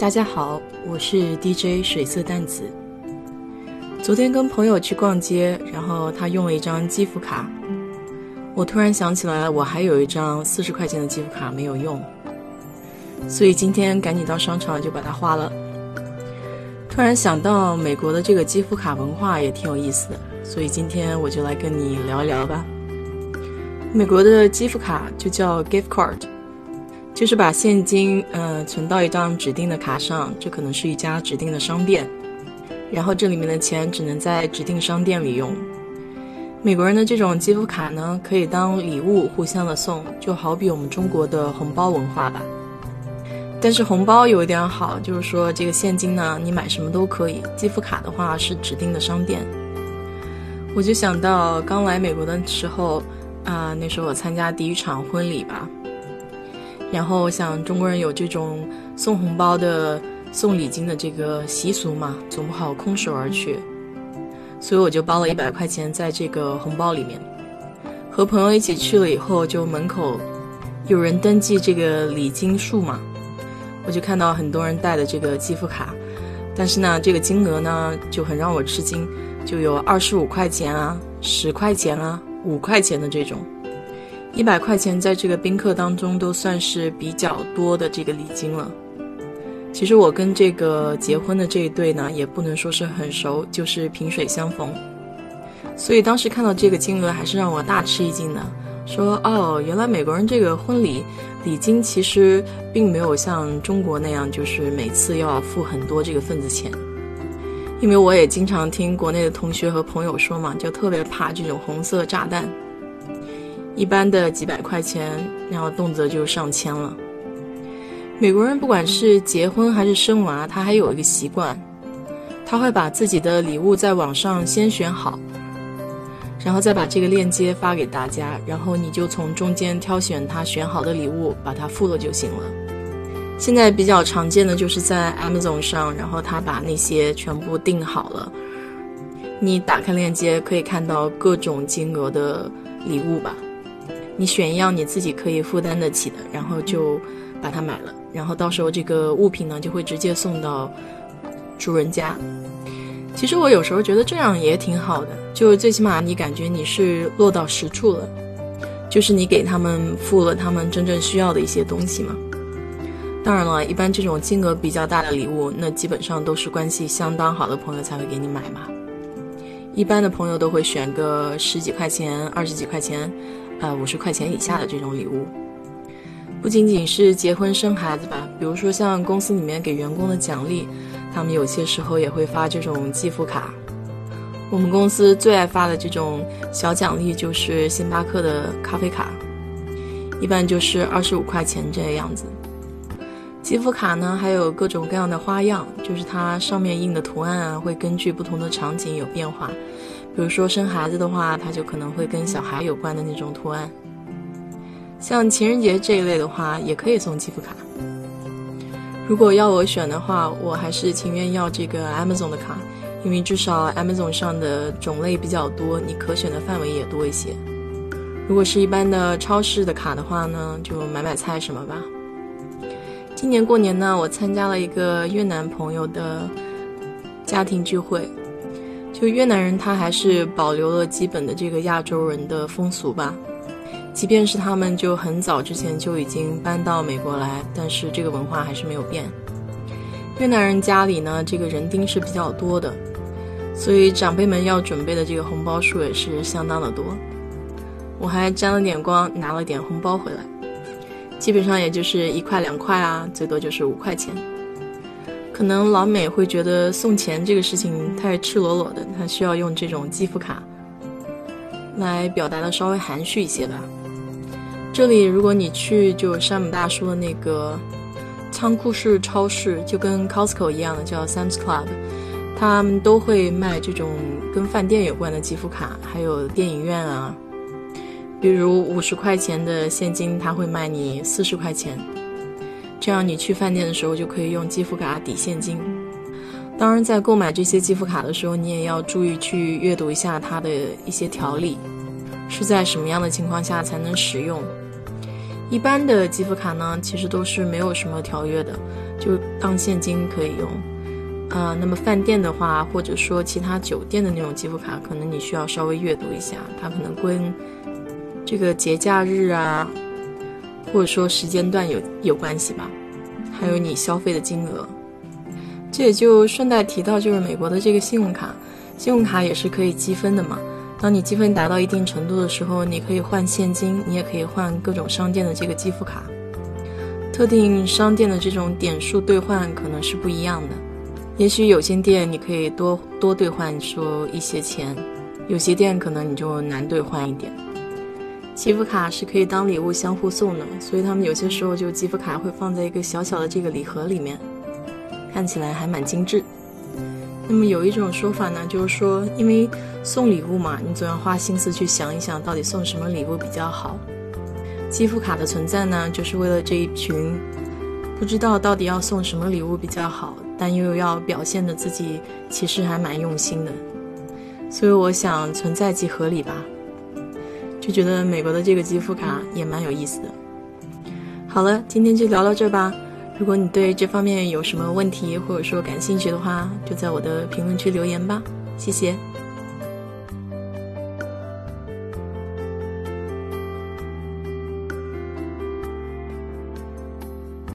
大家好，我是 DJ 水色淡紫。昨天跟朋友去逛街，然后他用了一张积福卡，我突然想起来，我还有一张四十块钱的积福卡没有用，所以今天赶紧到商场就把它花了。突然想到美国的这个积福卡文化也挺有意思的，所以今天我就来跟你聊一聊吧。美国的积福卡就叫 gift card。就是把现金，呃，存到一张指定的卡上，这可能是一家指定的商店，然后这里面的钱只能在指定商店里用。美国人的这种积福卡呢，可以当礼物互相的送，就好比我们中国的红包文化吧。但是红包有一点好，就是说这个现金呢，你买什么都可以；积福卡的话是指定的商店。我就想到刚来美国的时候，啊，那时候我参加第一场婚礼吧。然后我想中国人有这种送红包的、送礼金的这个习俗嘛，总不好空手而去，所以我就包了一百块钱在这个红包里面。和朋友一起去了以后，就门口有人登记这个礼金数嘛，我就看到很多人带的这个积福卡，但是呢，这个金额呢就很让我吃惊，就有二十五块钱啊、十块钱啊、五块钱的这种。一百块钱在这个宾客当中都算是比较多的这个礼金了。其实我跟这个结婚的这一对呢，也不能说是很熟，就是萍水相逢。所以当时看到这个金额，还是让我大吃一惊的。说哦，原来美国人这个婚礼礼金其实并没有像中国那样，就是每次要付很多这个份子钱。因为我也经常听国内的同学和朋友说嘛，就特别怕这种红色炸弹。一般的几百块钱，然后动辄就上千了。美国人不管是结婚还是生娃，他还有一个习惯，他会把自己的礼物在网上先选好，然后再把这个链接发给大家，然后你就从中间挑选他选好的礼物，把它付了就行了。现在比较常见的就是在 Amazon 上，然后他把那些全部订好了，你打开链接可以看到各种金额的礼物吧。你选一样你自己可以负担得起的，然后就把它买了，然后到时候这个物品呢就会直接送到主人家。其实我有时候觉得这样也挺好的，就最起码你感觉你是落到实处了，就是你给他们付了他们真正需要的一些东西嘛。当然了，一般这种金额比较大的礼物，那基本上都是关系相当好的朋友才会给你买嘛。一般的朋友都会选个十几块钱、二十几块钱。呃，五十块钱以下的这种礼物，不仅仅是结婚生孩子吧，比如说像公司里面给员工的奖励，他们有些时候也会发这种积福卡。我们公司最爱发的这种小奖励就是星巴克的咖啡卡，一般就是二十五块钱这样子。积福卡呢还有各种各样的花样，就是它上面印的图案啊会根据不同的场景有变化。比如说生孩子的话，它就可能会跟小孩有关的那种图案。像情人节这一类的话，也可以送积福卡。如果要我选的话，我还是情愿要这个 Amazon 的卡，因为至少 Amazon 上的种类比较多，你可选的范围也多一些。如果是一般的超市的卡的话呢，就买买菜什么吧。今年过年呢，我参加了一个越南朋友的家庭聚会。就越南人，他还是保留了基本的这个亚洲人的风俗吧。即便是他们就很早之前就已经搬到美国来，但是这个文化还是没有变。越南人家里呢，这个人丁是比较多的，所以长辈们要准备的这个红包数也是相当的多。我还沾了点光，拿了点红包回来，基本上也就是一块两块啊，最多就是五块钱。可能老美会觉得送钱这个事情太赤裸裸的，他需要用这种积福卡来表达的稍微含蓄一些吧。这里如果你去就山姆大叔的那个仓库式超市，就跟 Costco 一样的叫 Sam's Club，他们都会卖这种跟饭店有关的积分卡，还有电影院啊。比如五十块钱的现金，他会卖你四十块钱，这样你去饭店的时候就可以用积分卡抵现金。当然，在购买这些积分卡的时候，你也要注意去阅读一下它的一些条例，是在什么样的情况下才能使用。一般的积分卡呢，其实都是没有什么条约的，就当现金可以用。呃，那么饭店的话，或者说其他酒店的那种积分卡，可能你需要稍微阅读一下，它可能跟这个节假日啊，或者说时间段有有关系吧，还有你消费的金额。这也就顺带提到，就是美国的这个信用卡，信用卡也是可以积分的嘛。当你积分达到一定程度的时候，你可以换现金，你也可以换各种商店的这个积分卡。特定商店的这种点数兑换可能是不一样的，也许有些店你可以多多兑换说一些钱，有些店可能你就难兑换一点。积分卡是可以当礼物相互送的，所以他们有些时候就积分卡会放在一个小小的这个礼盒里面。看起来还蛮精致。那么有一种说法呢，就是说，因为送礼物嘛，你总要花心思去想一想，到底送什么礼物比较好。积分卡的存在呢，就是为了这一群不知道到底要送什么礼物比较好，但又要表现的自己其实还蛮用心的。所以我想存在即合理吧，觉得美国的这个积分卡也蛮有意思的。好了，今天就聊到这吧。如果你对这方面有什么问题，或者说感兴趣的话，就在我的评论区留言吧，谢谢。